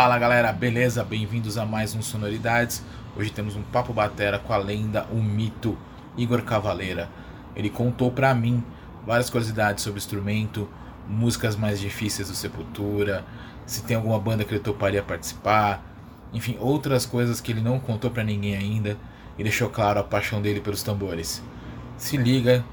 Fala galera, beleza? Bem-vindos a mais um Sonoridades. Hoje temos um papo batera com a lenda, o mito Igor Cavaleira. Ele contou pra mim várias curiosidades sobre o instrumento, músicas mais difíceis do Sepultura, se tem alguma banda que ele toparia participar, enfim, outras coisas que ele não contou pra ninguém ainda e deixou claro a paixão dele pelos tambores. Se liga,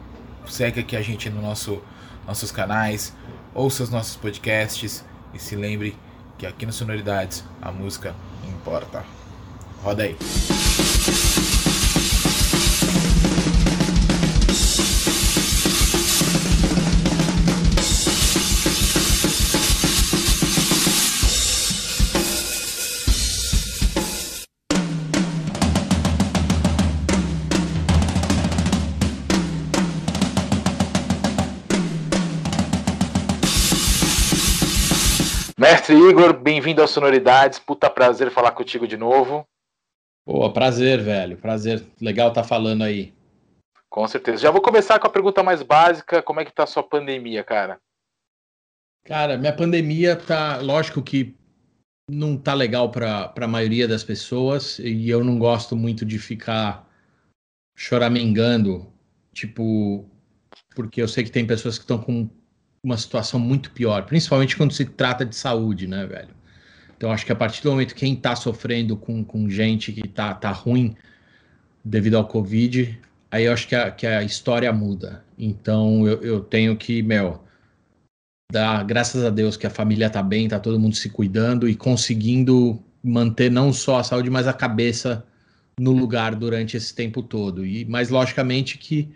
segue aqui a gente no nosso nossos canais, ouça os nossos podcasts e se lembre que aqui no Sonoridades a música importa. Roda aí. Mestre Igor, bem-vindo ao Sonoridades. Puta prazer falar contigo de novo. Pô, prazer, velho. Prazer. Legal estar tá falando aí. Com certeza. Já vou começar com a pergunta mais básica. Como é que tá a sua pandemia, cara? Cara, minha pandemia tá, lógico que não tá legal para a maioria das pessoas e eu não gosto muito de ficar choramingando, tipo, porque eu sei que tem pessoas que estão com uma situação muito pior, principalmente quando se trata de saúde, né, velho? Então acho que a partir do momento que quem tá sofrendo com, com gente que tá, tá ruim devido ao Covid, aí eu acho que a, que a história muda. Então eu, eu tenho que, meu, dar graças a Deus que a família tá bem, tá todo mundo se cuidando e conseguindo manter não só a saúde, mas a cabeça no lugar durante esse tempo todo. E, mas logicamente que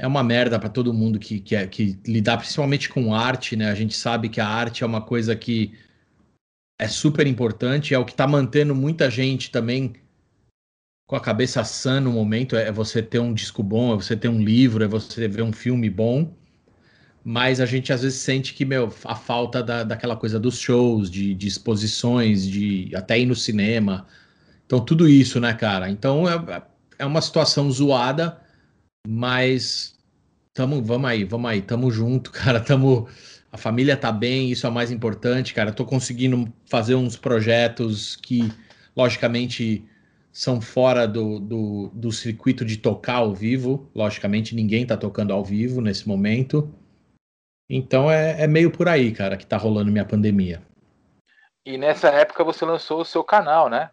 é uma merda para todo mundo que, que, é, que lidar principalmente com arte, né? A gente sabe que a arte é uma coisa que é super importante, é o que está mantendo muita gente também com a cabeça sã no momento. É você ter um disco bom, é você ter um livro, é você ver um filme bom. Mas a gente às vezes sente que, meu, a falta da, daquela coisa dos shows, de, de exposições, de até ir no cinema. Então, tudo isso, né, cara? Então, é, é uma situação zoada mas tamo, vamos aí, vamos aí, tamo junto, cara, tamo a família tá bem, isso é o mais importante, cara. Tô conseguindo fazer uns projetos que, logicamente, são fora do, do, do, circuito de tocar ao vivo. Logicamente, ninguém tá tocando ao vivo nesse momento. Então é, é meio por aí, cara, que tá rolando minha pandemia. E nessa época você lançou o seu canal, né?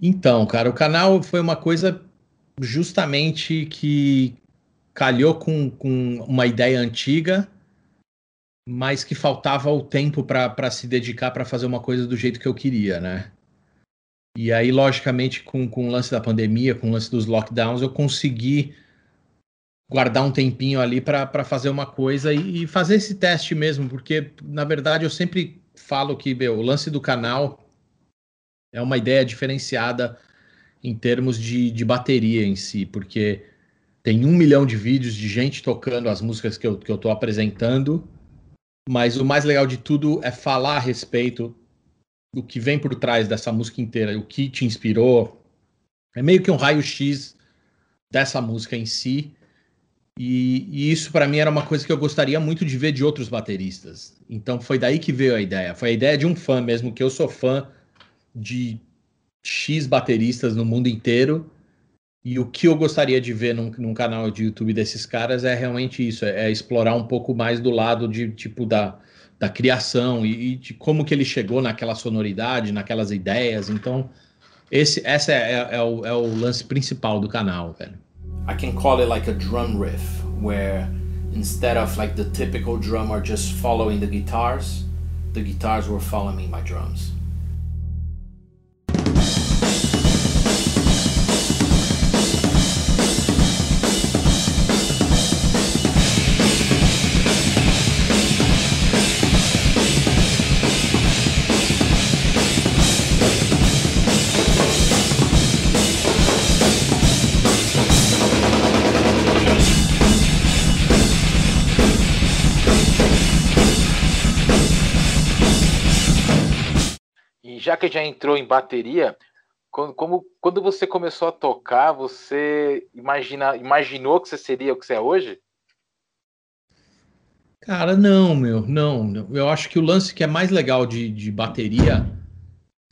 Então, cara, o canal foi uma coisa justamente que calhou com, com uma ideia antiga, mas que faltava o tempo para se dedicar para fazer uma coisa do jeito que eu queria, né? E aí, logicamente, com, com o lance da pandemia, com o lance dos lockdowns, eu consegui guardar um tempinho ali para fazer uma coisa e, e, fazer esse teste mesmo, porque, na verdade, eu sempre falo que meu, o lance do canal é uma ideia diferenciada em termos de, de bateria em si, porque tem um milhão de vídeos de gente tocando as músicas que eu, que eu tô apresentando, mas o mais legal de tudo é falar a respeito do que vem por trás dessa música inteira, o que te inspirou. É meio que um raio-x dessa música em si. E, e isso para mim era uma coisa que eu gostaria muito de ver de outros bateristas. Então foi daí que veio a ideia. Foi a ideia de um fã mesmo, que eu sou fã de X bateristas no mundo inteiro. E o que eu gostaria de ver num, num canal de YouTube desses caras é realmente isso, é, é, explorar um pouco mais do lado de tipo da, da criação e, e, de como que ele chegou naquela sonoridade, naquelas ideias. Então, esse essa é, é, é, o, é o lance principal do canal, velho. I can call it like a drum riff, where instead of like the typical drummer just following the guitars, the guitars were following my drums. Já que já entrou em bateria, quando, como, quando você começou a tocar, você imagina, imaginou que você seria o que você é hoje? Cara, não, meu, não. Eu acho que o lance que é mais legal de, de bateria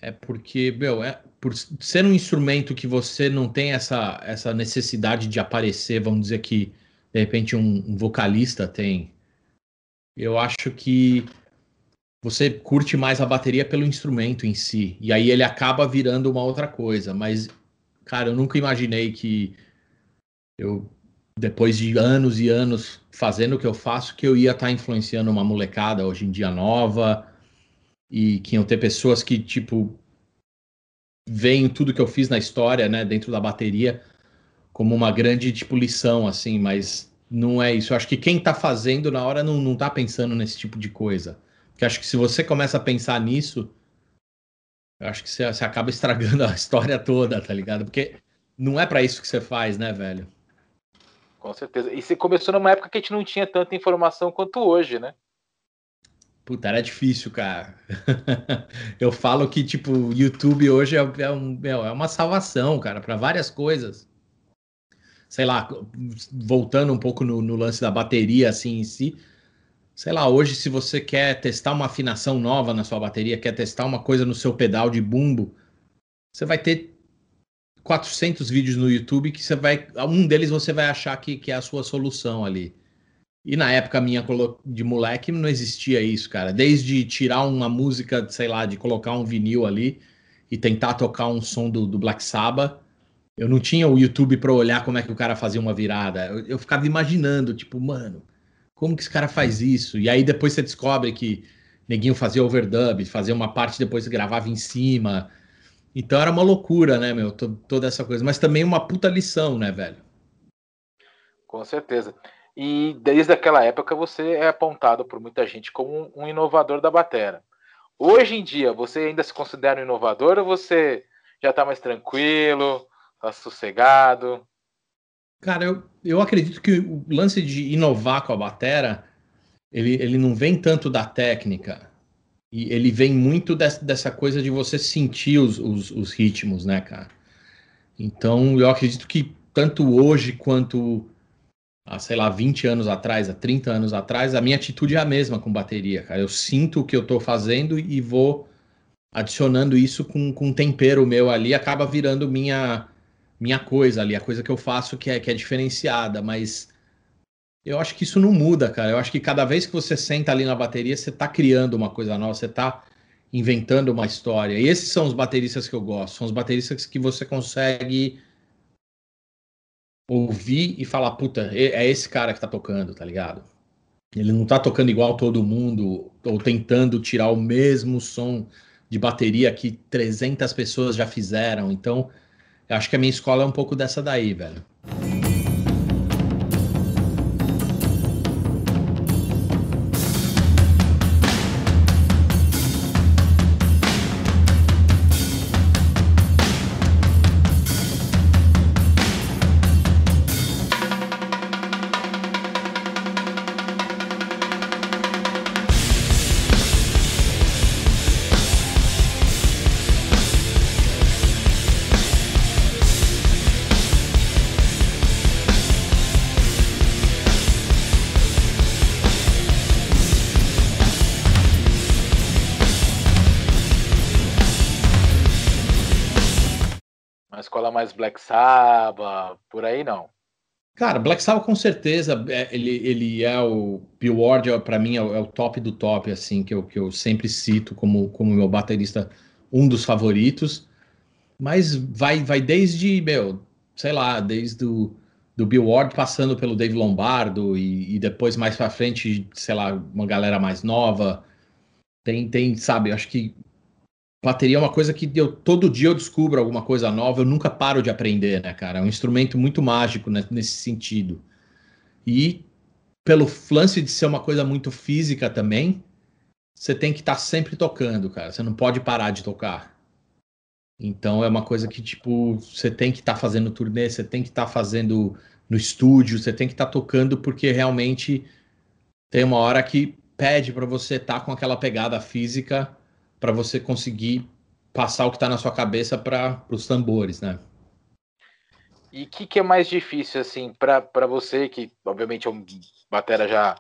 é porque, meu, é por ser um instrumento que você não tem essa, essa necessidade de aparecer, vamos dizer que de repente um, um vocalista tem. Eu acho que você curte mais a bateria pelo instrumento em si. E aí ele acaba virando uma outra coisa. Mas, cara, eu nunca imaginei que eu depois de anos e anos fazendo o que eu faço, que eu ia estar tá influenciando uma molecada hoje em dia nova e que iam ter pessoas que, tipo, veem tudo que eu fiz na história, né, dentro da bateria, como uma grande, tipo, lição, assim, mas não é isso. Eu acho que quem tá fazendo na hora não, não tá pensando nesse tipo de coisa. Porque acho que se você começa a pensar nisso, eu acho que você, você acaba estragando a história toda, tá ligado? Porque não é para isso que você faz, né, velho? Com certeza. E você começou numa época que a gente não tinha tanta informação quanto hoje, né? Puta, era difícil, cara. eu falo que, tipo, o YouTube hoje é, é, um, é uma salvação, cara, para várias coisas. Sei lá, voltando um pouco no, no, lance da bateria, assim, em si. Sei lá, hoje, se você quer testar uma afinação nova na sua bateria, quer testar uma coisa no seu pedal de bumbo, você vai ter 400 vídeos no YouTube que você vai. Um deles você vai achar que, que é a sua solução ali. E na época minha de moleque não existia isso, cara. Desde tirar uma música, sei lá, de colocar um vinil ali e tentar tocar um som do, do Black Sabbath. Eu não tinha o YouTube para olhar como é que o cara fazia uma virada. Eu, eu, ficava imaginando, tipo, mano, como que esse cara faz isso? E aí depois você descobre que neguinho fazia overdub, fazia uma parte depois gravava em cima. Então era uma loucura, né, meu, toda essa coisa. Mas também uma puta lição, né, velho? Com certeza. E desde aquela época você é apontado por muita gente como um inovador da batera. Hoje em dia, você ainda se considera um inovador ou você já está mais tranquilo, está sossegado? Cara, eu, eu acredito que o lance de inovar com a batera, ele, ele não vem tanto da técnica, e ele vem muito dessa, dessa coisa de você sentir os, os, os, ritmos, né, cara? Então, eu acredito que tanto hoje quanto há, sei lá, 20 anos atrás, há 30 anos atrás, a minha atitude é a mesma com bateria, cara. Eu sinto o que eu tô fazendo e vou adicionando isso com, com tempero meu ali, acaba virando minha minha coisa ali, a coisa que eu faço que é, que é diferenciada, mas eu acho que isso não muda, cara. Eu acho que cada vez que você senta ali na bateria, você está criando uma coisa nova, você está inventando uma história. E esses são os bateristas que eu gosto. São os bateristas que você consegue ouvir e falar, puta, é esse cara que tá tocando, tá ligado? Ele não tá tocando igual todo mundo ou tentando tirar o mesmo som de bateria que 300 pessoas já fizeram. Então, eu acho que a minha escola é um pouco dessa daí, velho. Black Sabbath, por aí não. Cara, Black Sabbath com certeza, é, ele, ele é o Billboard, é, para mim é o, é o, top do top, assim, que eu, que eu sempre cito como, como meu baterista, um dos favoritos. Mas vai, vai desde, meu, sei lá, desde o do Bill Ward passando pelo Dave Lombardo e, e depois mais para frente, sei lá, uma galera mais nova. Tem, tem, sabe, acho que bateria é uma coisa que eu, todo dia eu descubro alguma coisa nova, eu nunca paro de aprender, né, cara? É um instrumento muito mágico né, nesse sentido. E pelo lance de ser uma coisa muito física também, você tem que estar tá sempre tocando, cara. Você não pode parar de tocar. Então é uma coisa que, tipo, você tem que estar tá fazendo turnê, você tem que estar tá fazendo no estúdio, você tem que estar tá tocando porque realmente tem uma hora que pede para você estar tá com aquela pegada física para você conseguir passar o que está na sua cabeça para os tambores, né? E o que, que, é mais difícil, assim, para você, que obviamente é um batera já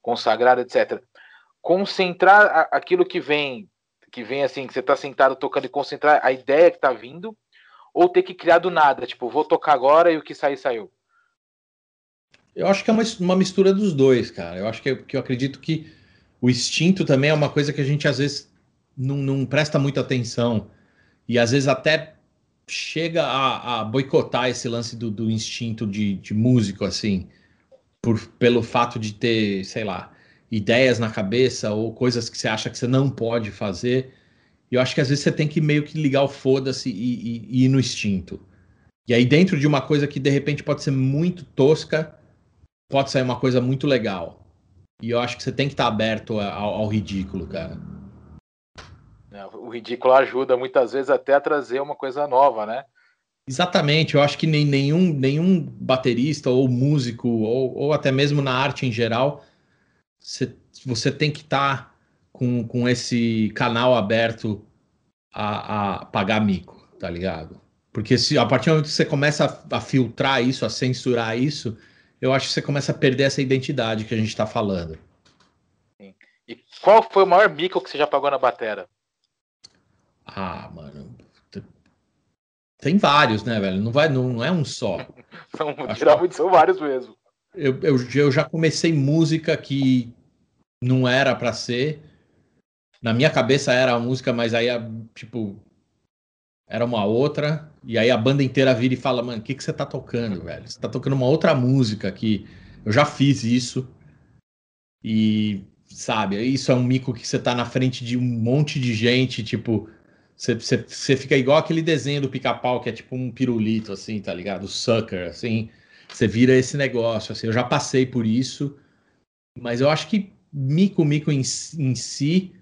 consagrado, etc. Concentrar aquilo que vem, que vem assim, que você está sentado tocando e concentrar a ideia que está vindo, ou ter que criar do nada, tipo, vou tocar agora e o que sair, saiu. Eu acho que é uma, uma mistura dos dois, cara. Eu acho que, que eu acredito que o instinto também é uma coisa que a gente às vezes não, não presta muita atenção e às vezes até chega a, a boicotar esse lance do, do instinto de, de, músico, assim, por, pelo fato de ter, sei lá, ideias na cabeça ou coisas que você acha que você não pode fazer. E eu acho que às vezes você tem que meio que ligar o foda-se e, e, e ir no instinto. E aí, dentro de uma coisa que de repente pode ser muito tosca, pode sair uma coisa muito legal. E eu acho que você tem que estar aberto ao, ao ridículo, cara. É, o ridículo ajuda muitas vezes até a trazer uma coisa nova, né? Exatamente, eu acho que nem, nenhum, nenhum baterista ou músico, ou, ou até mesmo na arte em geral, você, você tem que estar tá com, com esse canal aberto a, a pagar mico, tá ligado? Porque se a partir do momento que você começa a, a filtrar isso, a censurar isso, eu acho que você começa a perder essa identidade que a gente está falando. Sim. E qual foi o maior mico que você já pagou na batera? Ah, mano. Tem vários, né, velho? Não, vai, não, não é um só. são, geralmente são vários mesmo. Eu, eu, eu já comecei música que não era para ser. Na minha cabeça era a música, mas aí, tipo, era uma outra, e aí a banda inteira vira e fala, mano, o que, que você tá tocando, velho? Você tá tocando uma outra música que eu já fiz isso, e sabe, isso é um mico que você tá na frente de um monte de gente, tipo, você, você, você fica igual aquele desenho do pica-pau que é tipo um pirulito, assim, tá ligado? O sucker, assim, você vira esse negócio, assim, eu já passei por isso, mas eu acho que mico, mico em, em si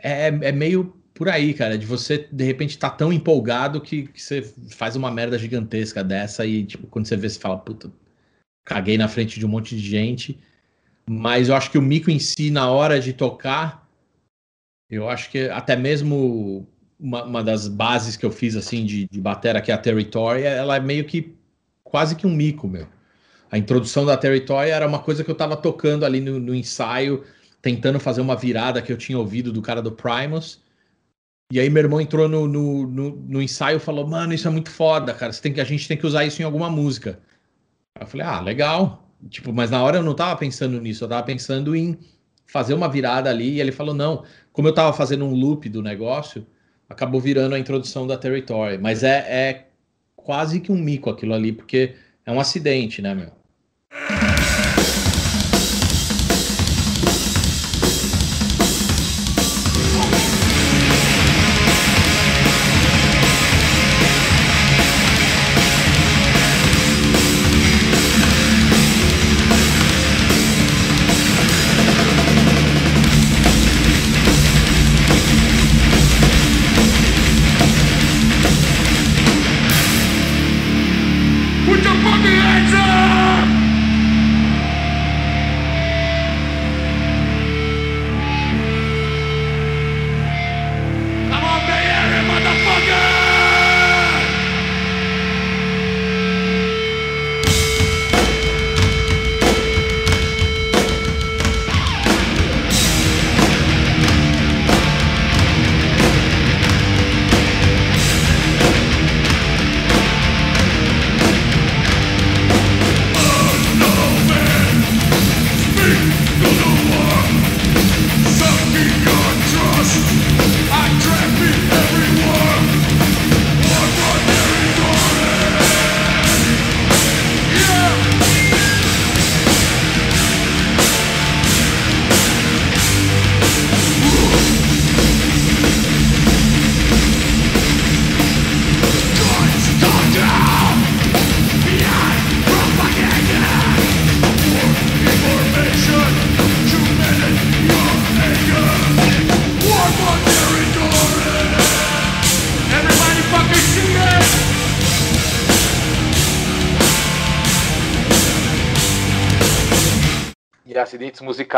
é, é meio por aí, cara, de você de repente tá tão empolgado que, que, você faz uma merda gigantesca dessa e tipo, quando você vê, você fala, puta, caguei na frente de um monte de gente. Mas eu acho que o mico em si, na hora de tocar, eu acho que até mesmo uma, uma das bases que eu fiz assim de, de batera, que é a Territory, ela é meio que quase que um mico, meu. A introdução da Territory era uma coisa que eu tava tocando ali no, no ensaio, tentando fazer uma virada que eu tinha ouvido do cara do Primus. E aí meu irmão entrou no, no, no, no ensaio e falou, mano, isso é muito foda, cara. Você tem que, a gente tem que usar isso em alguma música. Eu falei, ah, legal. Tipo, mas na hora eu não tava pensando nisso, eu tava pensando em fazer uma virada ali. E ele falou, não, como eu tava fazendo um loop do negócio, acabou virando a introdução da Territory. Mas é, é quase que um mico aquilo ali, porque é um acidente, né, meu?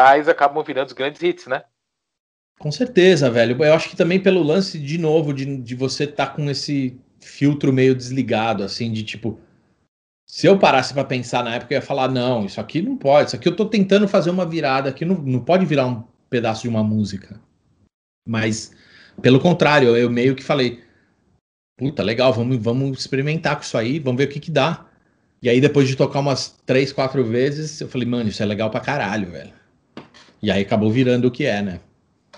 Musicais acabam virando os grandes hits, né? Com certeza, velho. Eu acho que também pelo lance, de novo, de, de você estar tá com esse filtro meio desligado, assim, de tipo. Se eu parasse para pensar na época, eu ia falar: não, isso aqui não pode, isso aqui eu tô tentando fazer uma virada, aqui não, não pode virar um pedaço de uma música. Mas, pelo contrário, eu meio que falei: puta, legal, vamos, vamos experimentar com isso aí, vamos ver o que que dá. E aí, depois de tocar umas três, quatro vezes, eu falei, mano, isso é legal pra caralho, velho. E aí acabou virando o que é, né?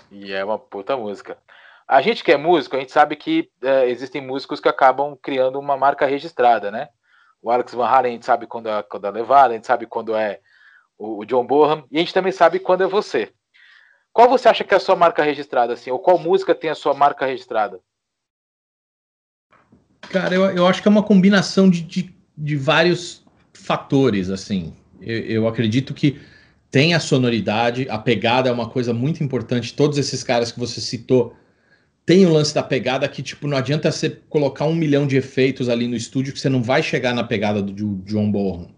E é uma puta música. A gente que é músico, a gente sabe que é, existem músicos que acabam criando uma marca registrada, né? O Alex Van Halen, a gente sabe quando é, quando é levada, a gente sabe quando é o, o John Bonham, e a gente também sabe quando é você. Qual você acha que é a sua marca registrada, assim? Ou qual música tem a sua marca registrada? Cara, eu, eu acho que é uma combinação de, de, de vários fatores, assim. Eu, eu, acredito que tem a sonoridade, a pegada é uma coisa muito importante. Todos esses caras que você citou tem o lance da pegada que, tipo, não adianta você colocar um milhão de efeitos ali no estúdio que você não vai chegar na pegada do John Bonham.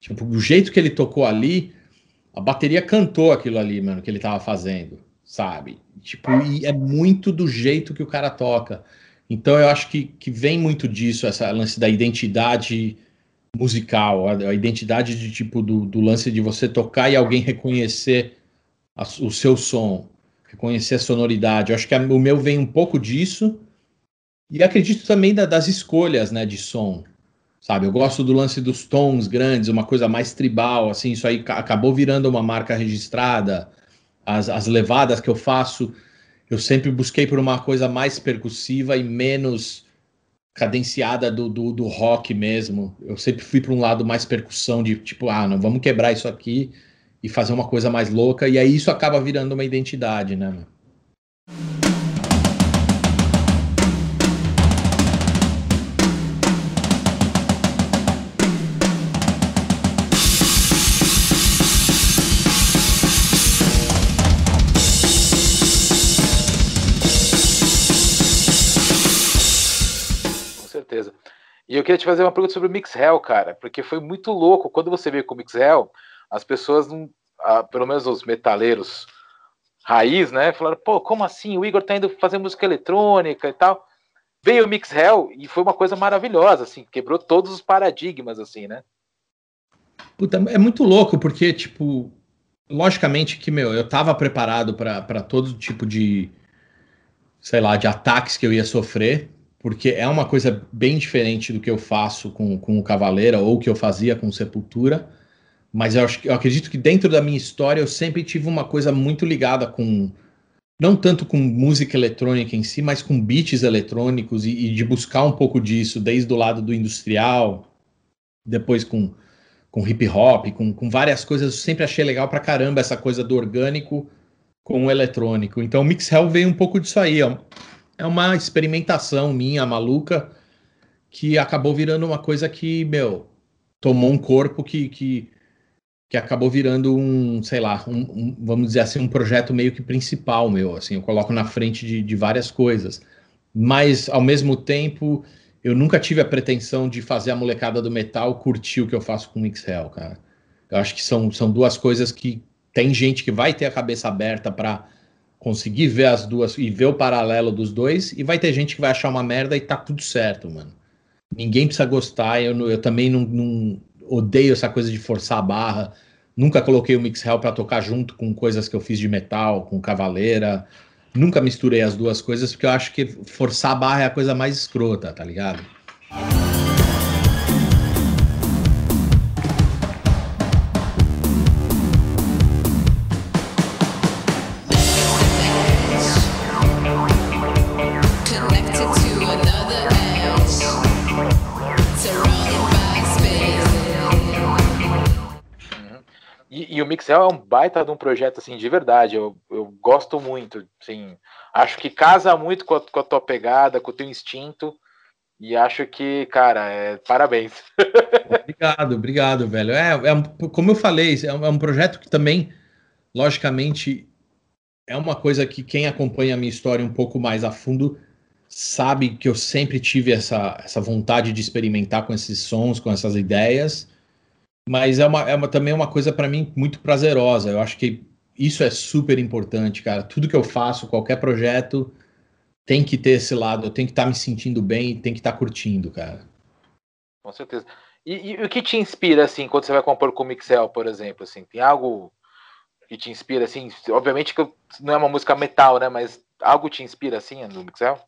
Tipo, o jeito que ele tocou ali, a bateria cantou aquilo ali, mano, que ele tava fazendo, sabe? Tipo, e é muito do jeito que o cara toca. Então eu acho que, que vem muito disso, essa lance da identidade musical, a, a identidade de tipo do, do, lance de você tocar e alguém reconhecer a, o seu som reconhecer a sonoridade. Eu acho que a, o meu vem um pouco disso. E acredito também da, das escolhas, né, de som. Sabe, eu gosto do lance dos tons grandes, uma coisa mais tribal, assim, isso aí acabou virando uma marca registrada. As, as levadas que eu faço, eu sempre busquei por uma coisa mais percussiva e menos cadenciada do, do, do rock mesmo. Eu sempre fui para um lado mais percussão, de tipo, ah, não, vamos quebrar isso aqui e fazer uma coisa mais louca, e aí isso acaba virando uma identidade, né? E eu queria te fazer uma pergunta sobre o Mix cara, porque foi muito louco. Quando você veio com o Mix as pessoas não, ah, pelo menos os metaleiros raiz, né, falaram, pô, como assim? O Igor tá indo fazer música eletrônica e tal. Veio o Mix Hell e foi uma coisa maravilhosa, assim, quebrou todos os paradigmas, assim, né? Puta, é muito louco, porque, tipo, logicamente que, meu, eu tava preparado para todo tipo de, sei lá, de ataques que eu ia sofrer, porque é uma coisa bem diferente do que eu faço com, com o Cavaleira ou que eu fazia com Sepultura. Mas eu, acho, eu acredito que dentro da minha história eu sempre tive uma coisa muito ligada com. Não tanto com música eletrônica em si, mas com beats eletrônicos e, e de buscar um pouco disso, desde o lado do industrial, depois com, com hip hop, com, com várias coisas. Eu sempre achei legal pra caramba essa coisa do orgânico com o eletrônico. Então o Mix Hell veio um pouco disso aí. Ó. É uma experimentação minha, maluca, que acabou virando uma coisa que, meu, tomou um corpo que, que que acabou virando um, sei lá, um, um, vamos dizer assim, um projeto meio que principal meu, assim, eu coloco na frente de, de várias coisas, mas ao mesmo tempo eu nunca tive a pretensão de fazer a molecada do metal curtir o que eu faço com o Mixel, cara. Eu acho que são, são duas coisas que tem gente que vai ter a cabeça aberta para conseguir ver as duas e ver o paralelo dos dois, e vai ter gente que vai achar uma merda e tá tudo certo, mano. Ninguém precisa gostar, eu, eu também não, não odeio essa coisa de forçar a barra. Nunca coloquei o Mix Hell para tocar junto com coisas que eu fiz de metal, com Cavaleira. Nunca misturei as duas coisas, porque eu acho que forçar a barra é a coisa mais escrota, tá ligado? Mixel é um baita de um projeto, assim, de verdade. Eu, eu gosto muito, assim. Acho que casa muito com a, com a tua pegada, com o teu instinto. E acho que, cara, é, parabéns. obrigado, obrigado, velho. É, é, como eu falei, é um, é um projeto que também, logicamente, é uma coisa que quem acompanha a minha história um pouco mais a fundo sabe que eu sempre tive essa, essa vontade de experimentar com esses sons, com essas ideias mas é, uma, é uma, também uma coisa para mim muito prazerosa. Eu acho que isso é super importante, cara. Tudo que eu faço, qualquer projeto, tem que ter esse lado. Eu tenho que estar tá me sentindo bem tem que estar tá curtindo, cara. Com certeza. E, e, o que te inspira, assim, quando você vai compor com o Mixel, por exemplo, assim? Tem algo que te inspira, assim? Obviamente que não é uma música metal, né? Mas algo te inspira, assim, no Mixel?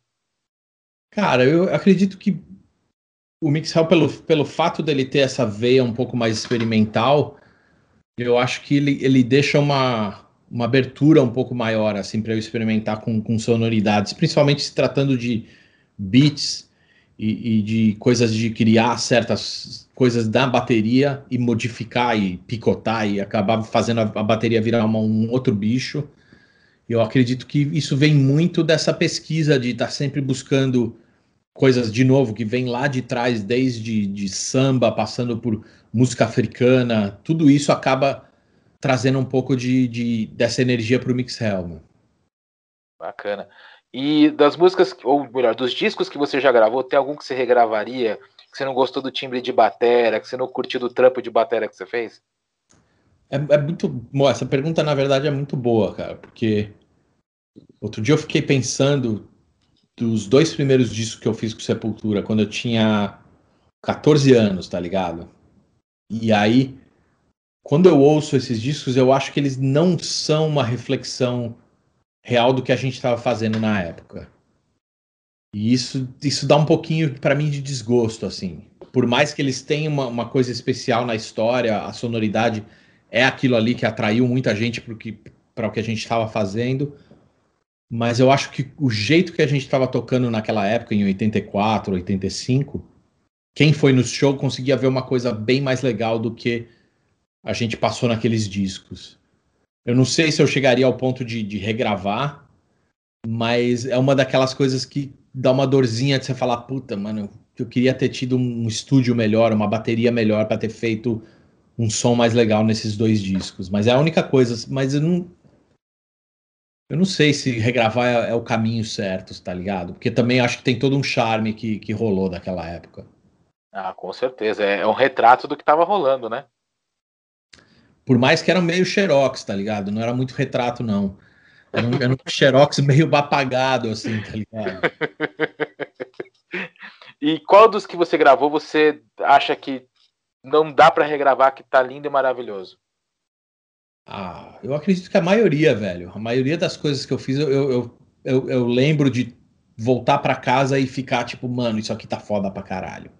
Cara, eu acredito que o Mixel, pelo, pelo fato dele ter essa veia um pouco mais experimental, eu acho que ele, ele deixa uma, uma abertura um pouco maior, assim, para eu experimentar com, com sonoridades, principalmente se tratando de beats e, e, de coisas de criar certas coisas da bateria e modificar e picotar e acabar fazendo a, a bateria virar uma, um outro bicho. Eu acredito que isso vem muito dessa pesquisa de estar tá sempre buscando coisas de novo que vem lá de trás, desde de samba, passando por música africana, tudo isso acaba trazendo um pouco de, de dessa energia para o Mix Helm. Bacana. E das músicas, ou melhor, dos discos que você já gravou, tem algum que você regravaria? Que você não gostou do timbre de batera, que você não curtiu do trampo de batera que você fez? É, é muito. Bom, essa pergunta, na verdade, é muito boa, cara, porque outro dia eu fiquei pensando dos dois primeiros discos que eu fiz com Sepultura, quando eu tinha 14 anos, tá ligado? E aí, quando eu ouço esses discos, eu acho que eles não são uma reflexão real do que a gente estava fazendo na época. E isso, isso dá um pouquinho para mim de desgosto, assim. Por mais que eles tenham uma, uma, coisa especial na história, a sonoridade é aquilo ali que atraiu muita gente para o que a gente estava fazendo. Mas eu acho que o jeito que a gente estava tocando naquela época, em 84, 85, quem foi no show conseguia ver uma coisa bem mais legal do que a gente passou naqueles discos. Eu não sei se eu chegaria ao ponto de, de regravar, mas é uma daquelas coisas que dá uma dorzinha de você falar, puta, mano, eu queria ter tido um estúdio melhor, uma bateria melhor para ter feito um som mais legal nesses dois discos. Mas é a única coisa, mas eu não eu não sei se regravar é, é o caminho certo, tá ligado? Porque também acho que tem todo um charme que, que rolou daquela época. Ah, com certeza. É, é um retrato do que tava rolando, né? Por mais que era meio xerox, tá ligado? Não era muito retrato, não. Era um, era um xerox meio apagado, assim, tá ligado? e qual dos que você gravou você acha que não dá para regravar, que tá lindo e maravilhoso? Ah, eu acredito que a maioria, velho. A maioria das coisas que eu fiz, eu, eu, eu, eu lembro de voltar para casa e ficar tipo, mano, isso aqui tá foda pra caralho.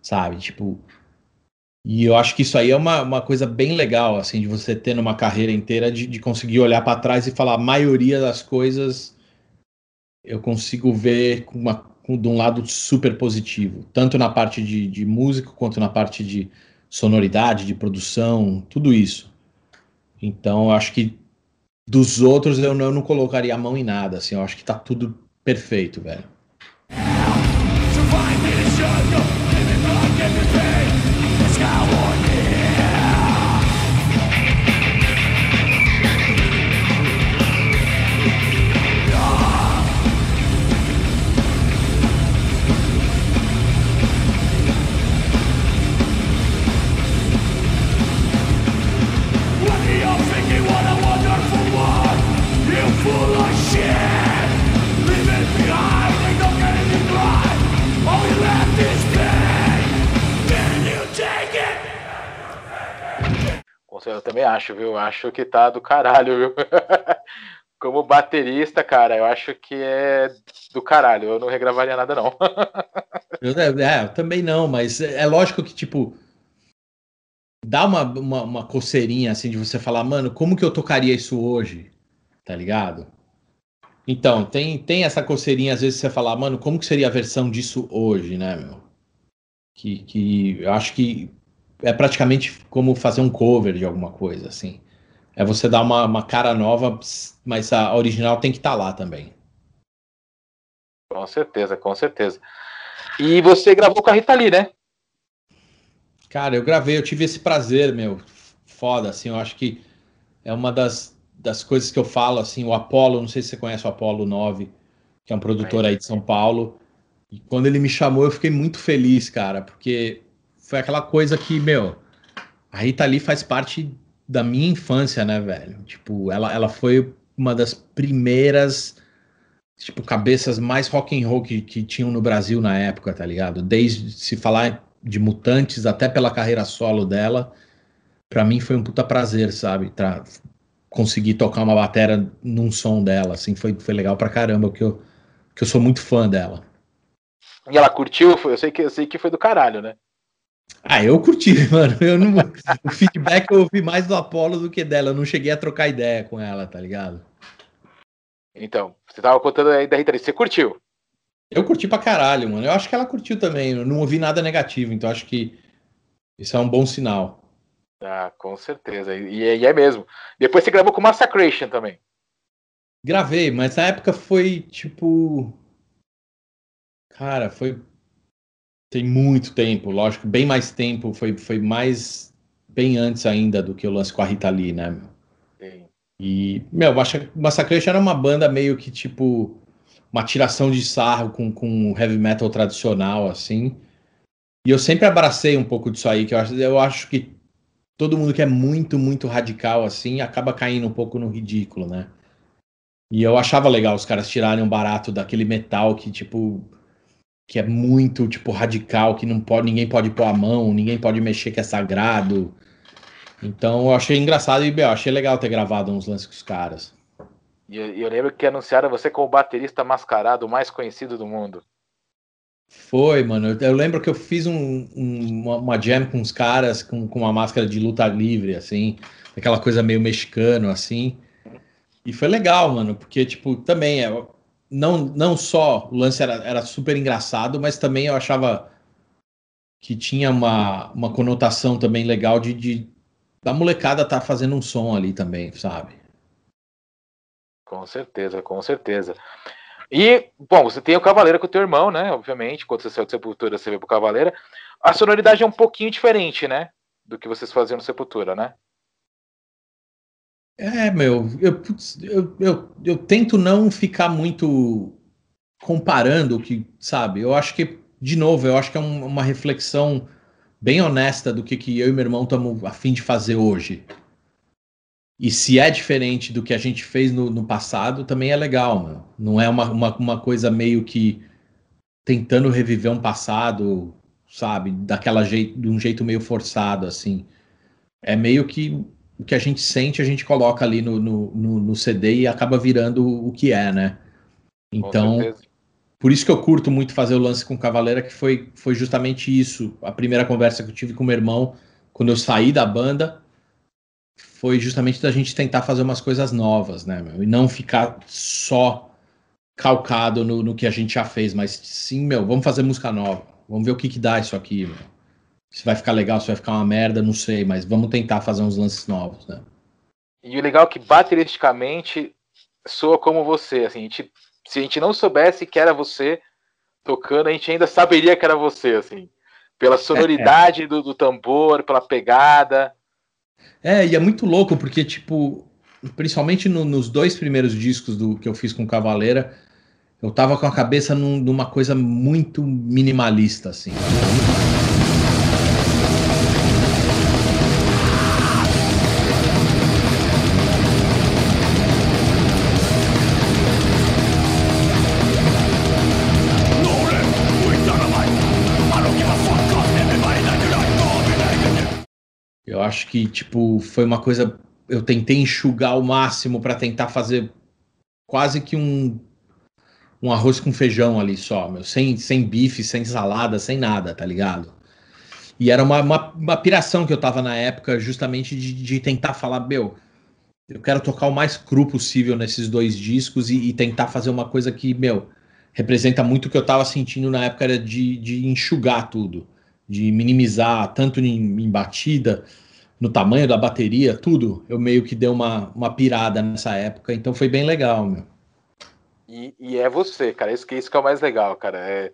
Sabe? Tipo, e eu acho que isso aí é uma, uma coisa bem legal, assim, de você ter numa carreira inteira, de, de conseguir olhar para trás e falar, a maioria das coisas eu consigo ver com, uma, com, de um lado super positivo, tanto na parte de, de músico, quanto na parte de sonoridade, de produção, tudo isso. Então, acho que dos outros eu não, eu não colocaria a mão em nada, assim, eu acho que tá tudo perfeito, velho. Também acho, viu? Acho que tá do caralho, viu? Como baterista, cara, eu acho que é do caralho. Eu não regravaria nada, não. eu, é, é, eu também não, mas é lógico que, tipo, dá uma, uma, uma coceirinha assim de você falar, mano, como que eu tocaria isso hoje? Tá ligado? Então, tem, tem essa coceirinha, às vezes você falar, mano, como que seria a versão disso hoje, né, meu? Que, que eu acho que é praticamente como fazer um cover de alguma coisa, assim. É você dar uma, uma cara nova, mas a original tem que estar tá lá também. Com certeza, com certeza. E você gravou com a Rita Lee, né? Cara, eu gravei, eu tive esse prazer, meu. Foda, assim, eu acho que é uma das, das coisas que eu falo, assim, o Apollo, não sei se você conhece o Apollo 9, que é um produtor aí de São Paulo. E quando ele me chamou, eu fiquei muito feliz, cara, porque foi aquela coisa que, meu, a Rita Lee faz parte da minha infância, né, velho? Tipo, ela, ela foi uma das primeiras, tipo, cabeças mais rock and roll que, que tinham no Brasil na época, tá ligado? Desde se falar de Mutantes, até pela carreira solo dela, para mim foi um puta prazer, sabe? Tra conseguir tocar uma batera num som dela, assim, foi, foi legal pra caramba, que eu, que eu sou muito fã dela. E ela curtiu? Eu sei que, eu sei que foi do caralho, né? Ah, eu curti, mano. Eu não, o feedback eu ouvi mais do Apollo do que dela. Eu não cheguei a trocar ideia com ela, tá ligado? Então, você tava contando aí da Rita Lee. Você curtiu? Eu curti pra caralho, mano. Eu acho que ela curtiu também. Eu não ouvi nada negativo, então acho que isso é um bom sinal. Ah, com certeza. E, e é mesmo. Depois você gravou com Massacration também. Gravei, mas na época foi tipo. Cara, foi. Tem muito tempo, lógico, bem mais tempo. Foi, foi mais. Bem antes ainda do que o lance com a Rita Lee, né? Sim. E, meu, Massacration era uma banda meio que tipo uma tiração de sarro com, com heavy metal tradicional, assim. E eu sempre abracei um pouco disso aí, que eu acho, eu acho que todo mundo que é muito, muito radical, assim, acaba caindo um pouco no ridículo, né? E eu achava legal os caras tirarem um barato daquele metal que, tipo, que é muito, tipo, radical, que não pode, ninguém pode pôr a mão, ninguém pode mexer que é sagrado. Então eu achei engraçado e, eu achei legal ter gravado uns lances com os caras. E eu, eu, lembro que anunciaram você como o baterista mascarado mais conhecido do mundo. Foi, mano. Eu, eu lembro que eu fiz um, um, uma, uma, jam com os caras com, com uma máscara de luta livre, assim, aquela coisa meio mexicano, assim. E foi legal, mano, porque, tipo, também é. Não, não só o lance era, era super engraçado, mas também eu achava que tinha uma, uma conotação também legal de, de da molecada tá fazendo um som ali também, sabe? Com certeza, com certeza. E, bom, você tem o Cavaleira com o teu irmão, né? Obviamente, quando você saiu de Sepultura, você veio pro Cavaleira. A sonoridade é um pouquinho diferente, né? Do que vocês faziam no Sepultura, né? É, meu, eu, eu, eu, eu tento não ficar muito comparando o que, sabe? Eu acho que, de novo, eu acho que é um, uma reflexão bem honesta do que, que eu e meu irmão estamos a fim de fazer hoje. E se é diferente do que a gente fez no, no passado, também é legal, mano. Não é uma, uma, uma, coisa meio que tentando reviver um passado, sabe, daquela jeito, de um jeito meio forçado, assim. É meio que o que a gente sente, a gente coloca ali no, no, no, no CD e acaba virando o que é, né? Então, por isso que eu curto muito fazer o lance com Cavaleira, que foi, foi justamente isso. A primeira conversa que eu tive com meu irmão, quando eu saí da banda, foi justamente da gente tentar fazer umas coisas novas, né, meu? E não ficar só calcado no, no, que a gente já fez, mas sim, meu, vamos fazer música nova. Vamos ver o que, que dá isso aqui, meu. Se vai ficar legal, se vai ficar uma merda, não sei, mas vamos tentar fazer uns lances novos, né? E o legal é que bateristicamente soa como você, assim, a gente, se a gente não soubesse que era você tocando, a gente ainda saberia que era você, assim, pela sonoridade do, do tambor, pela pegada. É, e é muito louco, porque, tipo, principalmente no, nos dois primeiros discos do que eu fiz com Cavaleira, eu tava com a cabeça num, numa coisa muito minimalista, assim. Eu acho que, tipo, foi uma coisa. Eu tentei enxugar ao máximo para tentar fazer quase que um, um arroz com feijão ali só, meu. Sem, sem bife, sem salada, sem nada, tá ligado? E era uma, uma, uma piração que eu tava na época, justamente de, de tentar falar, meu, eu quero tocar o mais cru possível nesses dois discos e, e, tentar fazer uma coisa que, meu, representa muito o que eu tava sentindo na época, era de, de enxugar tudo, de minimizar tanto em, em batida no tamanho da bateria, tudo, eu meio que dei uma, uma pirada nessa época, então foi bem legal, meu. E, e é você, cara, isso que, isso que é o mais legal, cara, é,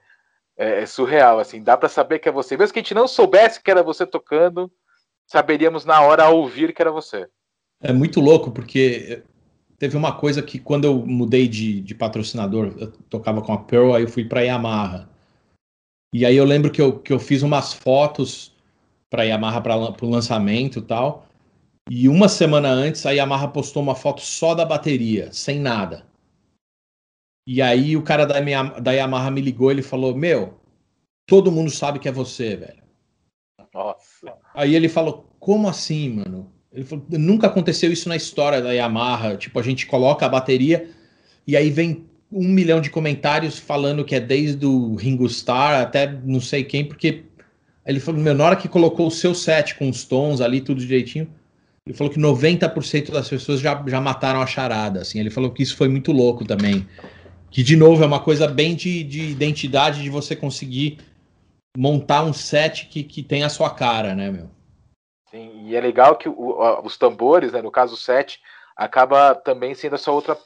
é, é surreal, assim, dá para saber que é você, mesmo que a gente não soubesse que era você tocando, saberíamos na hora ao ouvir que era você. É muito louco, porque teve uma coisa que quando eu mudei de, de patrocinador, eu tocava com a Pearl, aí eu fui para Yamaha. E aí eu lembro que eu, que eu fiz umas fotos para a Yamaha para o lançamento e tal. E uma semana antes a Yamaha postou uma foto só da bateria, sem nada. E aí o cara da, minha, da Yamaha me ligou, ele falou: "Meu, todo mundo sabe que é você, velho. Nossa. Aí ele falou: Como assim, mano? Ele falou: Nunca aconteceu isso na história da Yamaha. Tipo, a gente coloca a bateria e aí vem um milhão de comentários falando que é desde o Ringo Starr até não sei quem, porque ele falou: Meu, na hora que colocou o seu set com os tons ali, tudo direitinho. Ele falou que 90% das pessoas já, já mataram a charada. Assim. Ele falou que isso foi muito louco também. Que, de novo, é uma coisa bem de, de identidade de você conseguir montar um set que, que tem a sua cara, né, meu? Sim, e é legal que o, os tambores, né, no caso o set, acaba também sendo a sua outra,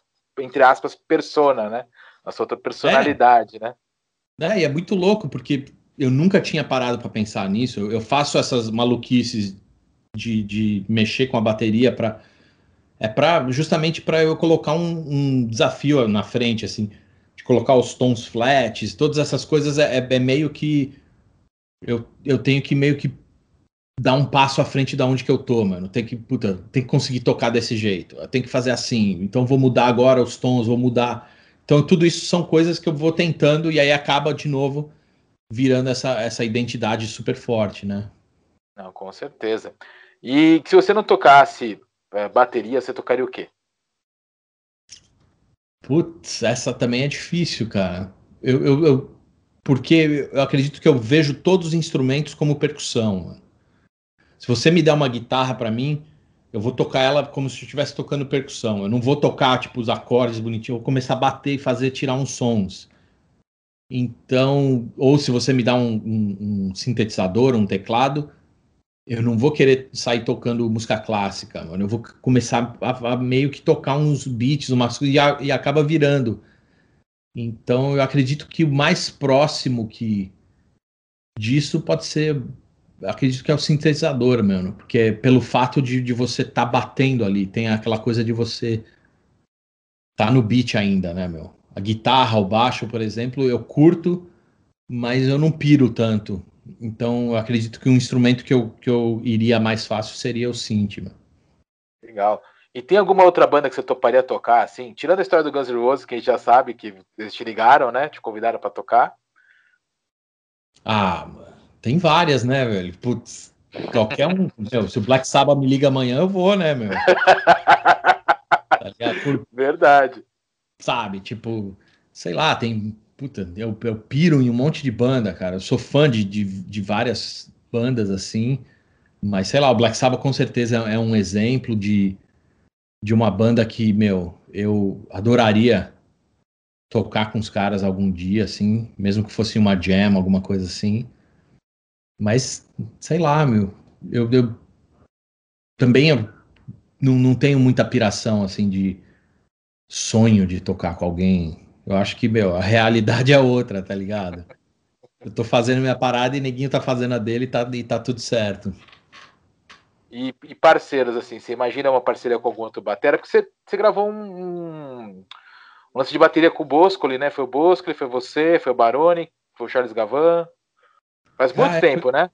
entre aspas, persona, né? A sua outra personalidade, é. né? É, e é muito louco, porque eu nunca tinha parado para pensar nisso. Eu faço essas maluquices de, de mexer com a bateria para é para justamente para eu colocar um, um, desafio na frente, assim, de colocar os tons flats, todas essas coisas é, é, é meio que eu, eu tenho que meio que dar um passo à frente da onde que eu tô, mano. Tem que, puta, tem que conseguir tocar desse jeito. Tem que fazer assim. Então vou mudar agora os tons, vou mudar. Então tudo isso são coisas que eu vou tentando e aí acaba de novo virando essa, essa identidade super forte, né? Não, com certeza. E se você não tocasse é, bateria, você tocaria o quê? Putz, essa também é difícil, cara. Eu, eu, eu, porque eu acredito que eu vejo todos os instrumentos como percussão. Mano. Se você me der uma guitarra para mim, eu vou tocar ela como se eu estivesse tocando percussão. Eu não vou tocar tipo os acordes bonitinhos, eu vou começar a bater e fazer tirar uns sons. Então, ou se você me dá um, um, um sintetizador, um teclado, eu não vou querer sair tocando música clássica, mano. Eu vou começar a, a meio que tocar uns beats, umas e, a, e acaba virando. Então eu acredito que o mais próximo que disso pode ser, acredito que é o sintetizador, mano, porque é pelo fato de, de você estar tá batendo ali, tem aquela coisa de você tá no beat ainda, né, meu? A guitarra, o baixo, por exemplo, eu curto, mas eu não piro tanto. Então, eu acredito que um instrumento que eu, que eu iria mais fácil seria o synth. Mano. Legal. E tem alguma outra banda que você toparia tocar, assim? Tirando a história do Guns N' Roses, que a gente já sabe que eles te ligaram, né? Te convidaram para tocar. Ah, tem várias, né, velho? Putz, qualquer um. meu, se o Black Sabbath me liga amanhã, eu vou, né, meu? tá Por, Verdade. Sabe, tipo, sei lá, tem puta, eu, eu piro em um monte de banda, cara. Eu sou fã de, de, de várias bandas assim, mas sei lá, o Black Sabbath com certeza é, um exemplo de, de uma banda que, meu, eu adoraria tocar com os caras algum dia, assim, mesmo que fosse uma jam, alguma coisa assim. Mas, sei lá, meu, eu, eu também eu não, não tenho muita piração, assim, de sonho de tocar com alguém eu acho que, meu, a realidade é outra, tá ligado? Eu tô fazendo minha parada e neguinho tá fazendo a dele e tá, e tá tudo certo. E, e, parceiros, assim, você imagina uma parceria com algum outro batera? Porque você, você gravou um, um, lance de bateria com o Boscoli, né? Foi o Boscoli, foi você, foi o Baroni, foi o Charles Gavan. Faz muito ah, é, tempo, foi... né?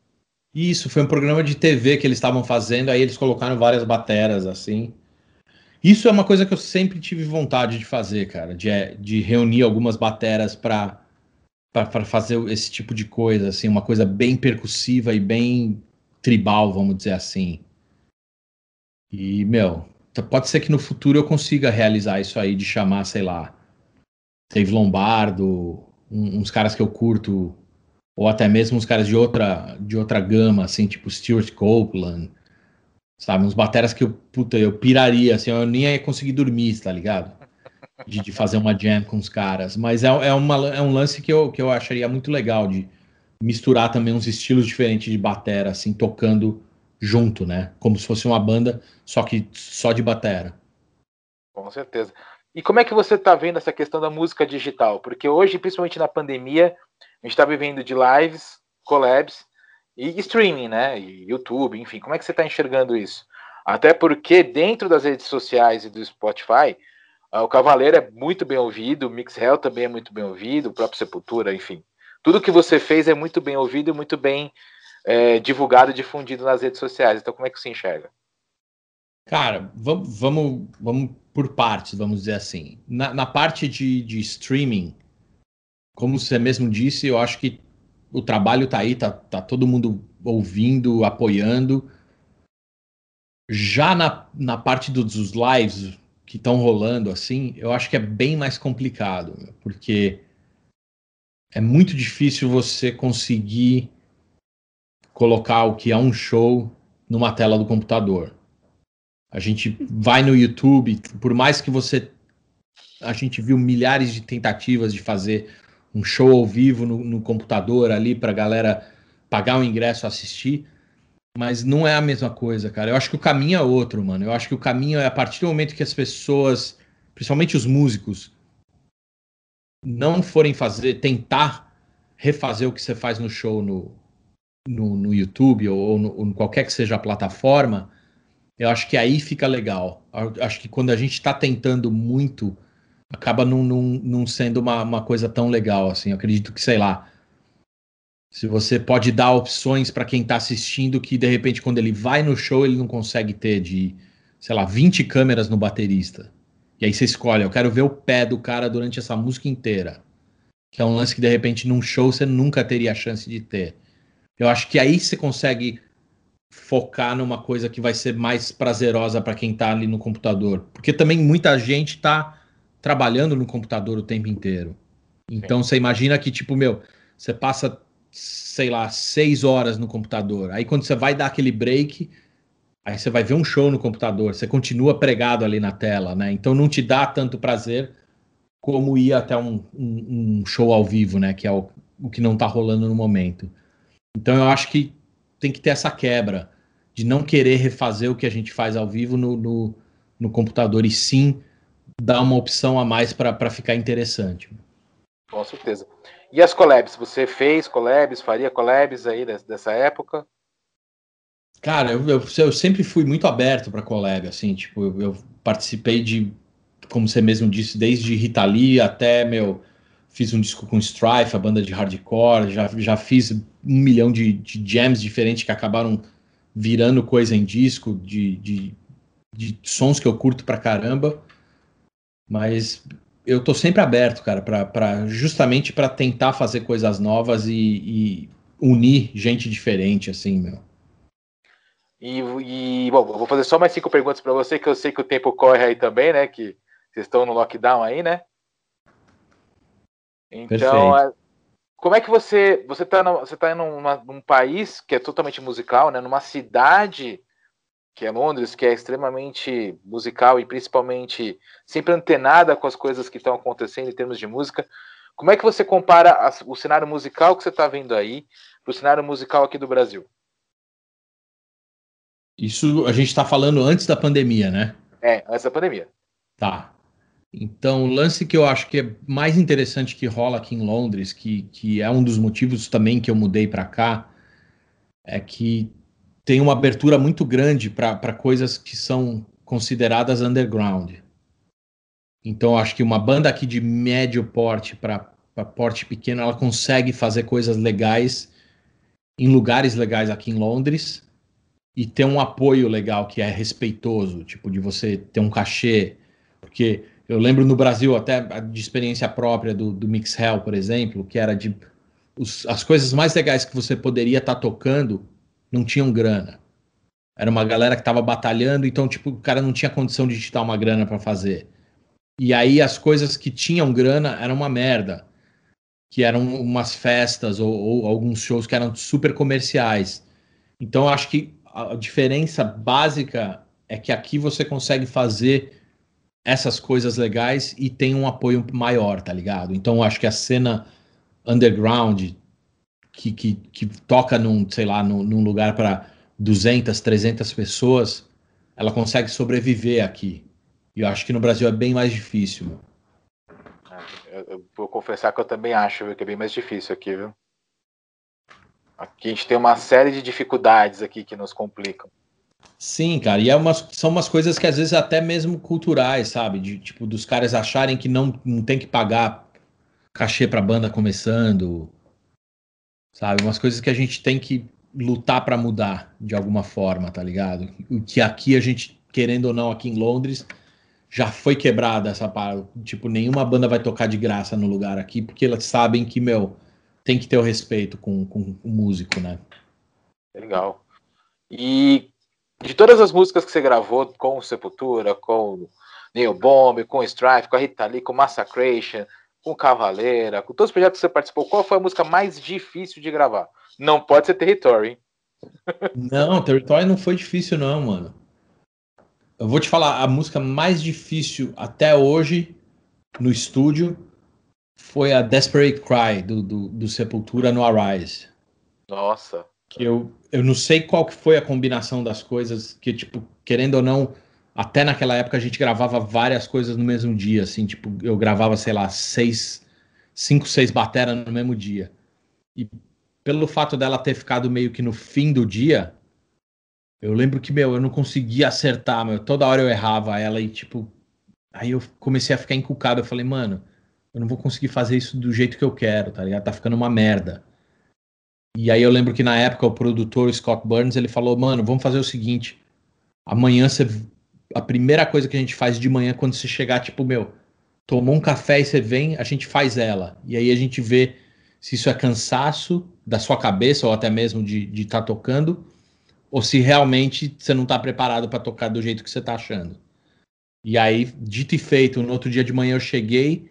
Isso, foi um programa de TV que eles estavam fazendo, aí eles colocaram várias bateras, assim. Isso é uma coisa que eu sempre tive vontade de fazer, cara, de, é, de reunir algumas bateras para para fazer esse tipo de coisa, assim, uma coisa bem percussiva e bem tribal, vamos dizer assim. E, meu, pode ser que no futuro eu consiga realizar isso aí, de chamar, sei lá, Dave Lombardo, um, uns caras que eu curto, ou até mesmo uns caras de outra, de outra gama, assim, tipo Stuart Copeland, Sabe, uns bateras que eu, puta, eu piraria, assim, eu nem ia conseguir dormir, tá ligado? De, de fazer uma jam com os caras. Mas é, é, uma, é um lance que eu, que eu acharia muito legal, de misturar também uns estilos diferentes de batera, assim, tocando junto, né? Como se fosse uma banda, só que só de batera. Com certeza. E como é que você está vendo essa questão da música digital? Porque hoje, principalmente na pandemia, a gente está vivendo de lives, collabs, e streaming, né? E YouTube, enfim, como é que você está enxergando isso? Até porque dentro das redes sociais e do Spotify, uh, o Cavaleiro é muito bem ouvido, o Mix Hell também é muito bem ouvido, o próprio Sepultura, enfim. Tudo que você fez é muito bem ouvido e muito bem é, divulgado e difundido nas redes sociais. Então, como é que você enxerga? Cara, vamos, vamos, vamos por partes, vamos dizer assim. Na, na parte de, de streaming, como você mesmo disse, eu acho que o trabalho tá aí, tá, tá todo mundo ouvindo, apoiando. Já na, na parte dos lives que estão rolando, assim, eu acho que é bem mais complicado, porque é muito difícil você conseguir colocar o que é um show numa tela do computador. A gente vai no YouTube, por mais que você. A gente viu milhares de tentativas de fazer um show ao vivo no, no computador ali para galera pagar o ingresso assistir, mas não é a mesma coisa, cara. Eu acho que o caminho é outro, mano. Eu acho que o caminho é a partir do momento que as pessoas, principalmente os músicos, não forem fazer, tentar refazer o que você faz no show no, no, no YouTube ou, no, ou qualquer que seja a plataforma, eu acho que aí fica legal. Eu acho que quando a gente está tentando muito, acaba não, não, não sendo uma, uma coisa tão legal assim. Eu acredito que, sei lá, se você pode dar opções para quem está assistindo que de repente quando ele vai no show ele não consegue ter de, sei lá, 20 câmeras no baterista. E aí você escolhe, eu quero ver o pé do cara durante essa música inteira. Que é um lance que de repente num show você nunca teria a chance de ter. Eu acho que aí você consegue focar numa coisa que vai ser mais prazerosa para quem está ali no computador. Porque também muita gente está trabalhando no computador o tempo inteiro. Então Sim. você imagina que, tipo, meu, você passa, sei lá, seis horas no computador. Aí quando você vai dar aquele break, aí você vai ver um show no computador, você continua pregado ali na tela, né? Então não te dá tanto prazer como ir até um, um, um show ao vivo, né? Que é o, o que não está rolando no momento. Então eu acho que tem que ter essa quebra de não querer refazer o que a gente faz ao vivo no, no, no computador e sim dar uma opção a mais para ficar interessante. Com certeza. E as collabs? Você fez collabs, faria collabs aí dessa época? Cara, eu, eu, eu sempre fui muito aberto para collab, assim, tipo, eu, eu, participei de, como você mesmo disse, desde Rita Lee até, meu, fiz um disco com Strife, a banda de hardcore, já, já fiz um milhão de, de jams diferentes que acabaram virando coisa em disco, de, de, de sons que eu curto pra caramba. Mas eu tô sempre aberto, cara, pra, pra, justamente para tentar fazer coisas novas e, e, unir gente diferente, assim, meu. E, e bom, vou fazer só mais cinco perguntas para você, que eu sei que o tempo corre aí também, né? Que vocês estão no lockdown aí, né? Então, é, como é que você você está você tá numa, num país que é totalmente musical, né? Numa cidade que é Londres, que é extremamente musical e principalmente sempre antenada com as coisas que estão acontecendo em termos de música. Como é que você compara a, o cenário musical que você está vendo aí para o cenário musical aqui do Brasil? Isso a gente está falando antes da pandemia, né? É, antes da pandemia. Tá. Então, o lance que eu acho que é mais interessante que rola aqui em Londres, que, que é um dos motivos também que eu mudei para cá, é que tem uma abertura muito grande para coisas que são consideradas underground. Então, acho que uma banda aqui de médio porte para porte pequeno, ela consegue fazer coisas legais em lugares legais aqui em Londres e ter um apoio legal que é respeitoso, tipo de você ter um cachê, porque eu lembro no Brasil até de experiência própria do, do Mix Hell, por exemplo, que era de os, as coisas mais legais que você poderia estar tá tocando não tinham grana. Era uma galera que estava batalhando, então tipo o cara não tinha condição de dar uma grana para fazer. E aí as coisas que tinham grana eram uma merda, que eram umas festas ou, ou alguns shows que eram super comerciais. Então eu acho que a diferença básica é que aqui você consegue fazer essas coisas legais e tem um apoio maior, tá ligado? Então acho que a cena underground que, que, que toca num, sei lá, num, num lugar para 200, 300 pessoas, ela consegue sobreviver aqui. E eu acho que no Brasil é bem mais difícil. É, eu, eu vou confessar que eu também acho viu, que é bem mais difícil aqui, viu? Aqui a gente tem uma série de dificuldades aqui que nos complicam. Sim, cara, e é umas, são umas coisas que às vezes até mesmo culturais, sabe? De, tipo, dos caras acharem que não, não tem que pagar cachê pra banda começando, sabe? Umas coisas que a gente tem que lutar para mudar de alguma forma, tá ligado? O que aqui a gente, querendo ou não, aqui em Londres, já foi quebrada essa parte. Tipo, nenhuma banda vai tocar de graça no lugar aqui, porque elas sabem que, meu, tem que ter o respeito com, com o músico, né? Legal. E de todas as músicas que você gravou com Sepultura, com Neil Bomb, com Strife, com a Rita Lee, com Massacration, com Cavaleira, com todos os projetos que você participou, qual foi a música mais difícil de gravar? Não pode ser Territory, hein? Não, Territory não foi difícil, não, mano. Eu vou te falar, a música mais difícil até hoje no estúdio foi a Desperate Cry do, do, do Sepultura no Arise. Nossa. Que eu, eu não sei qual que foi a combinação das coisas, que, tipo, querendo ou não, até naquela época a gente gravava várias coisas no mesmo dia, assim, tipo, eu gravava, sei lá, seis, cinco, seis bateras no mesmo dia. E pelo fato dela ter ficado meio que no fim do dia, eu lembro que, meu, eu não conseguia acertar, meu, toda hora eu errava ela e, tipo, aí eu comecei a ficar encucado, eu falei, mano, eu não vou conseguir fazer isso do jeito que eu quero, tá ligado? Tá ficando uma merda. E aí eu lembro que na época o produtor Scott Burns, ele falou, mano, vamos fazer o seguinte, amanhã você a primeira coisa que a gente faz de manhã quando você chegar, tipo, meu, tomou um café e você vem, a gente faz ela. E aí a gente vê se isso é cansaço da sua cabeça ou até mesmo de estar tá tocando, ou se realmente você não está preparado para tocar do jeito que você está achando. E aí, dito e feito, no outro dia de manhã eu cheguei,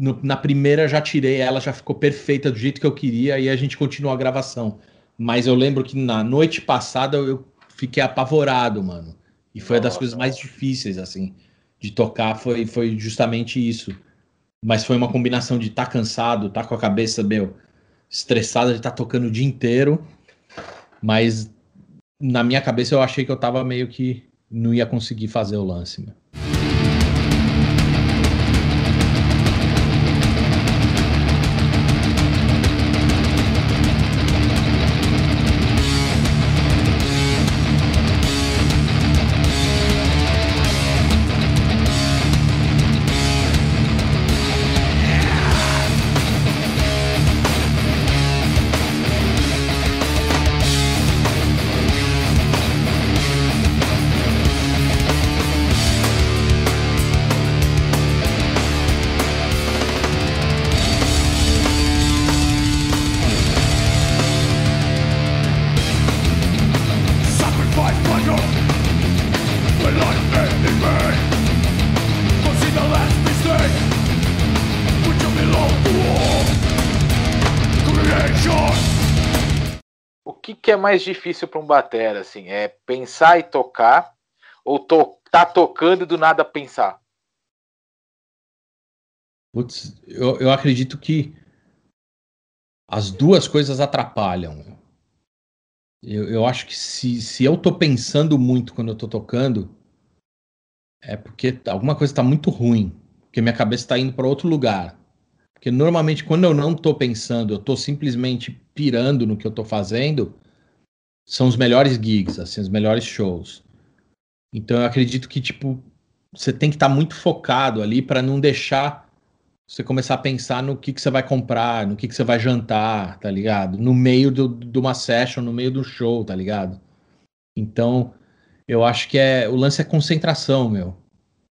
no, na primeira já tirei ela, já ficou perfeita do jeito que eu queria, e a gente continuou a gravação. Mas eu lembro que na noite passada eu fiquei apavorado, mano. E foi uma das coisas mais difíceis, assim, de tocar, foi, foi justamente isso. Mas foi uma combinação de estar tá cansado, estar tá com a cabeça, meu, estressada de estar tá tocando o dia inteiro. Mas na minha cabeça eu achei que eu tava meio que não ia conseguir fazer o lance, meu. É mais difícil para um batera, assim? É pensar e tocar ou to tá tocando e do nada pensar? Putz, eu, eu acredito que as duas coisas atrapalham. Eu, eu acho que se, se eu tô pensando muito quando eu tô tocando, é porque alguma coisa está muito ruim, porque minha cabeça está indo para outro lugar. Porque normalmente quando eu não tô pensando, eu tô simplesmente pirando no que eu tô fazendo, são os melhores gigs, assim, os melhores shows. Então eu acredito que tipo você tem que estar tá muito focado ali para não deixar você começar a pensar no que, que você vai comprar, no que, que você vai jantar, tá ligado? No meio do, de uma session, no meio do show, tá ligado? Então, eu acho que é o lance é concentração, meu.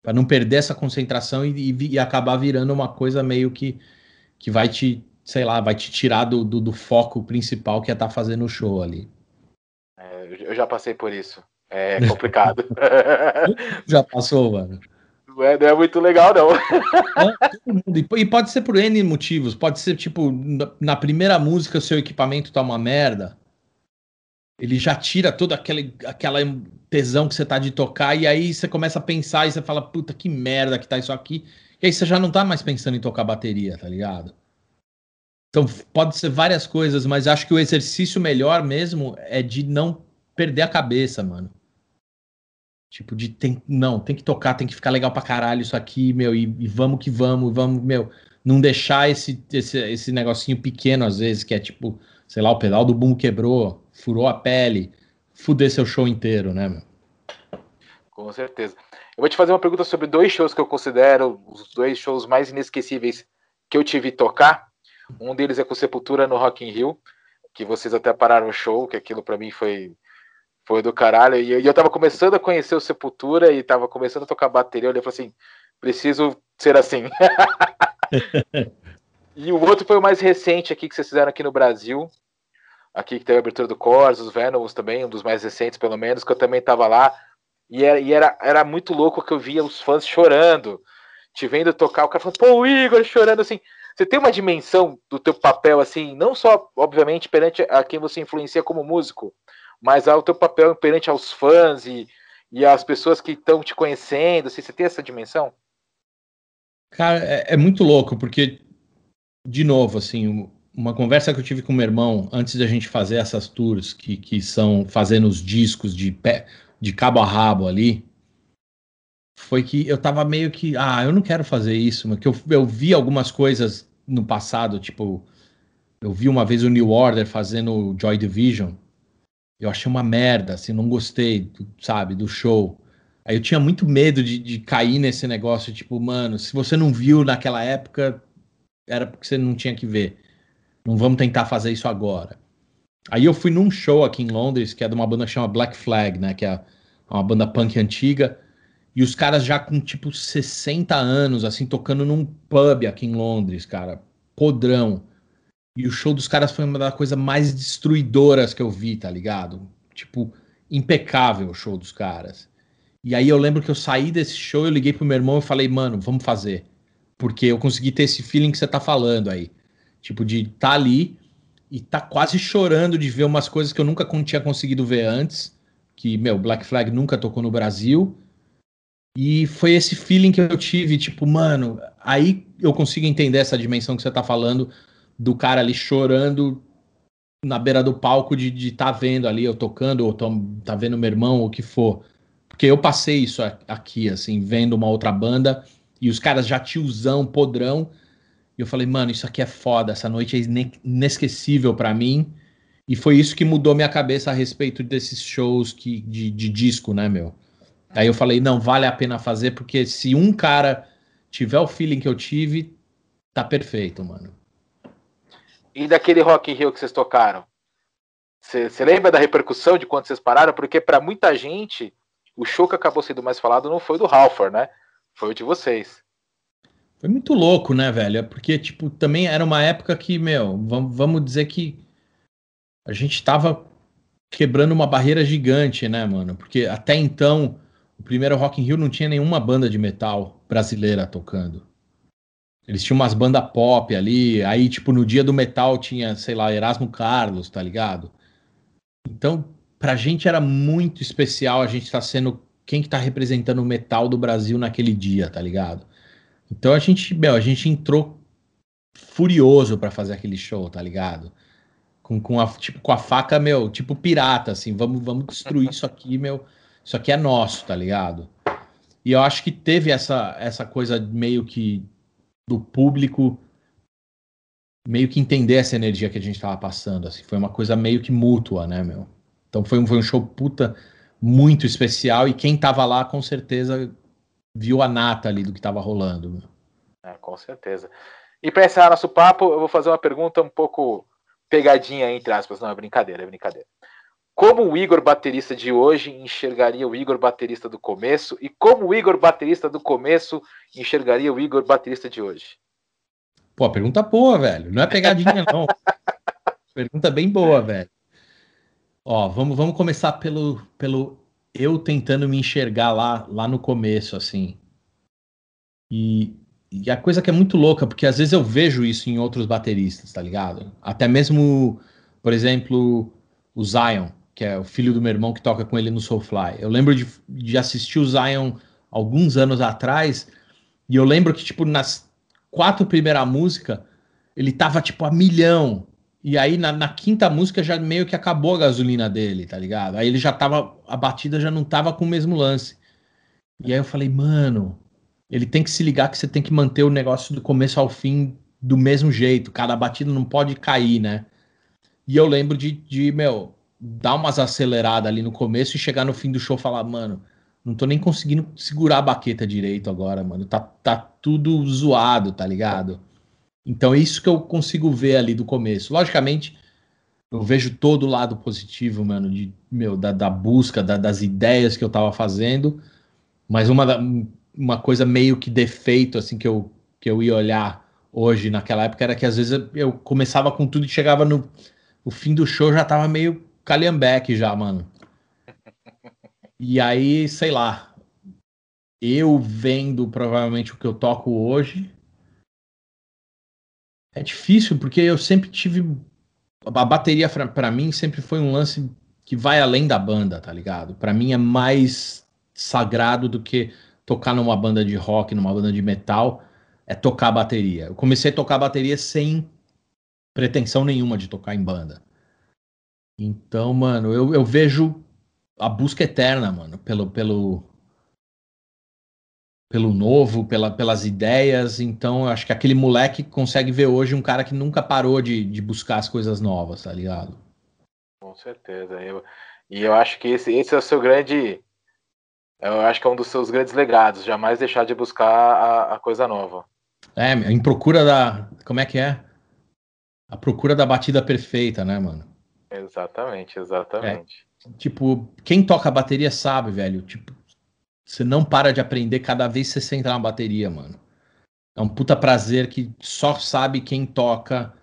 Para não perder essa concentração e, e, e, acabar virando uma coisa meio que, que vai te, sei lá, vai te tirar do, do, do foco principal que é estar tá fazendo o show ali eu já passei por isso. É complicado. já passou, mano? Não é, não é muito legal, não. e pode ser por N motivos. Pode ser, tipo, na primeira música, seu equipamento tá uma merda. Ele já tira toda aquele, aquela tesão que você tá de tocar, e aí você começa a pensar e você fala, puta, que merda que tá isso aqui. E aí você já não tá mais pensando em tocar bateria, tá ligado? Então pode ser várias coisas, mas acho que o exercício melhor mesmo é de não perder a cabeça, mano. Tipo, de tem, não, tem que tocar, tem que ficar legal pra caralho isso aqui, meu, e, e vamos que vamos, vamos, meu, não deixar esse, esse, esse negocinho pequeno às vezes, que é tipo, sei lá, o pedal do boom quebrou, furou a pele, fuder seu show inteiro, né, meu? Com certeza. Eu vou te fazer uma pergunta sobre dois shows que eu considero os dois shows mais inesquecíveis que eu tive tocar. Um deles é com Sepultura no Rock in Rio, que vocês até pararam o show, que aquilo para mim foi foi do caralho. E, eu tava começando a conhecer o Sepultura e tava começando a tocar bateria. Eu falei assim: preciso ser assim. e o outro foi o mais recente aqui que vocês fizeram aqui no Brasil. aqui que teve a abertura do Cors, os Venoms também, um dos mais recentes pelo menos, que eu também tava lá. E era, e era, era muito louco que eu via os fãs chorando, te vendo tocar, o cara falando, pô, o Igor chorando assim. Você tem uma dimensão do teu papel, assim, não só, obviamente, perante a quem você influencia como músico, mas ao teu papel perante aos fãs e, e às pessoas que estão te conhecendo, assim, você tem essa dimensão? Cara, é, é, muito louco, porque, de novo, assim, uma conversa que eu tive com meu irmão antes da gente fazer essas tours, que, que são fazendo os discos de, pé, de cabo a rabo ali, foi que eu tava meio que, ah, eu não quero fazer isso, mas que eu, eu vi algumas coisas no passado, tipo, eu vi uma vez o New Order fazendo Joy Division. Eu achei uma merda, assim, não gostei, sabe, do show. Aí eu tinha muito medo de, de cair nesse negócio, tipo, mano, se você não viu naquela época, era porque você não tinha que ver. Não vamos tentar fazer isso agora. Aí eu fui num show aqui em Londres, que é de uma banda que chama Black Flag, né? Que é uma banda punk antiga. E os caras já com tipo 60 anos, assim, tocando num pub aqui em Londres, cara. Podrão. E o show dos caras foi uma das coisas mais destruidoras que eu vi, tá ligado? Tipo, impecável o show dos caras. E aí eu lembro que eu saí desse show, eu liguei pro meu irmão e falei, mano, vamos fazer. Porque eu consegui ter esse feeling que você tá falando aí. Tipo, de tá ali e tá quase chorando de ver umas coisas que eu nunca tinha conseguido ver antes. Que, meu, Black Flag nunca tocou no Brasil. E foi esse feeling que eu tive, tipo, mano, aí eu consigo entender essa dimensão que você tá falando do cara ali chorando na beira do palco de estar tá vendo ali eu tocando, ou tô, tá vendo meu irmão, ou o que for. Porque eu passei isso aqui, assim, vendo uma outra banda, e os caras já tiozão, podrão, e eu falei, mano, isso aqui é foda, essa noite é inesquecível para mim, e foi isso que mudou minha cabeça a respeito desses shows que, de, de disco, né, meu? Aí eu falei, não, vale a pena fazer, porque se um cara tiver o feeling que eu tive, tá perfeito, mano. E daquele Rock in Rio que vocês tocaram? Você lembra da repercussão de quando vocês pararam? Porque para muita gente, o show que acabou sendo mais falado não foi do Halford, né? Foi o de vocês. Foi muito louco, né, velho? Porque, tipo, também era uma época que, meu, vamos, vamos dizer que a gente tava quebrando uma barreira gigante, né, mano? Porque até então o primeiro Rock in Rio não tinha nenhuma banda de metal brasileira tocando. Eles tinham umas bandas pop ali, aí, tipo, no dia do metal tinha, sei lá, Erasmo Carlos, tá ligado? Então, pra gente era muito especial a gente tá sendo quem que tá representando o metal do Brasil naquele dia, tá ligado? Então a gente, meu, a gente entrou furioso para fazer aquele show, tá ligado? Com, com, a, tipo, com a faca, meu, tipo pirata, assim, vamos, vamos destruir isso aqui, meu isso aqui é nosso, tá ligado? E eu acho que teve essa, essa coisa meio que do público meio que entender essa energia que a gente tava passando, assim, foi uma coisa meio que mútua, né, meu? Então foi um, foi um show puta muito especial e quem tava lá com certeza viu a nata ali do que tava rolando. É, com certeza. E para encerrar nosso papo, eu vou fazer uma pergunta um pouco pegadinha entre aspas, não é brincadeira, é brincadeira como o Igor baterista de hoje enxergaria o Igor baterista do começo e como o Igor baterista do começo enxergaria o Igor baterista de hoje? Pô, pergunta boa, velho. Não é pegadinha, não. pergunta bem boa, velho. Ó, vamos, vamos começar pelo, pelo eu tentando me enxergar lá, lá no começo, assim. E, e a coisa que é muito louca, porque às vezes eu vejo isso em outros bateristas, tá ligado? Até mesmo, por exemplo, o Zion que é o filho do meu irmão que toca com ele no Soulfly. Eu lembro de, de assistir o Zion alguns anos atrás, e eu lembro que, tipo, nas quatro primeiras músicas, ele tava, tipo, a milhão. E aí, na, na, quinta música, já meio que acabou a gasolina dele, tá ligado? Aí ele já tava, a batida já não tava com o mesmo lance. E aí eu falei, mano, ele tem que se ligar que você tem que manter o negócio do começo ao fim do mesmo jeito. Cada batida não pode cair, né? E eu lembro de, de meu, dar umas aceleradas ali no começo e chegar no fim do show e falar, mano, não tô nem conseguindo segurar a baqueta direito agora, mano. Tá, tá tudo zoado, tá ligado? Então é isso que eu consigo ver ali do começo. Logicamente, eu vejo todo o lado positivo, mano, de, meu, da, da busca, da, das ideias que eu tava fazendo, mas uma, uma coisa meio que defeito, assim, que eu, que eu ia olhar hoje, naquela época, era que às vezes eu começava com tudo e chegava no, o fim do show já tava meio calhambeque já, mano. E aí, sei lá, eu vendo provavelmente o que eu toco hoje, é difícil porque eu sempre tive a bateria para mim sempre foi um lance que vai além da banda, tá ligado? Para mim é mais sagrado do que tocar numa banda de rock, numa banda de metal, é tocar bateria. Eu comecei a tocar bateria sem pretensão nenhuma de tocar em banda. Então, mano, eu, eu vejo a busca eterna, mano, pelo, pelo, pelo novo, pela, pelas ideias. Então, eu acho que aquele moleque consegue ver hoje um cara que nunca parou de, de buscar as coisas novas, tá ligado? Com certeza. Eu, e eu acho que esse, esse é o seu grande. Eu acho que é um dos seus grandes legados, jamais deixar de buscar a, a coisa nova. É, em procura da. Como é que é? A procura da batida perfeita, né, mano? Exatamente, exatamente. É, tipo, quem toca bateria sabe, velho. Tipo, você não para de aprender cada vez que você senta na bateria, mano. É um puta prazer que só sabe quem toca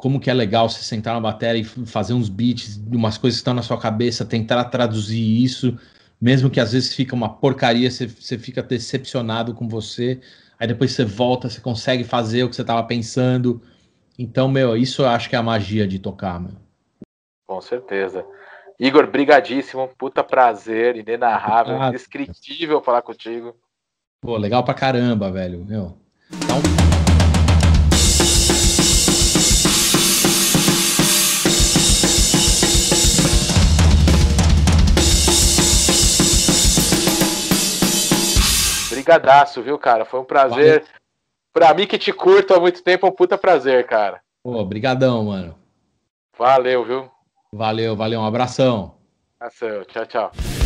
como que é legal você sentar na bateria e fazer uns beats, umas coisas que estão na sua cabeça, tentar traduzir isso, mesmo que às vezes fica uma porcaria, você, você fica decepcionado com você, aí depois você volta, você consegue fazer o que você estava pensando. Então, meu, isso eu acho que é a magia de tocar, meu. Com certeza. Igor, brigadíssimo, puta prazer, inenarrável, ah, indescritível falar contigo. Pô, legal pra caramba, velho, meu. Então... Brigadaço, viu, cara? Foi um prazer. Valeu. Pra mim que te curto há muito tempo, é um puta prazer, cara. Pô, brigadão, mano. Valeu, viu? Valeu, valeu. Um abração. Abração. Tchau, tchau.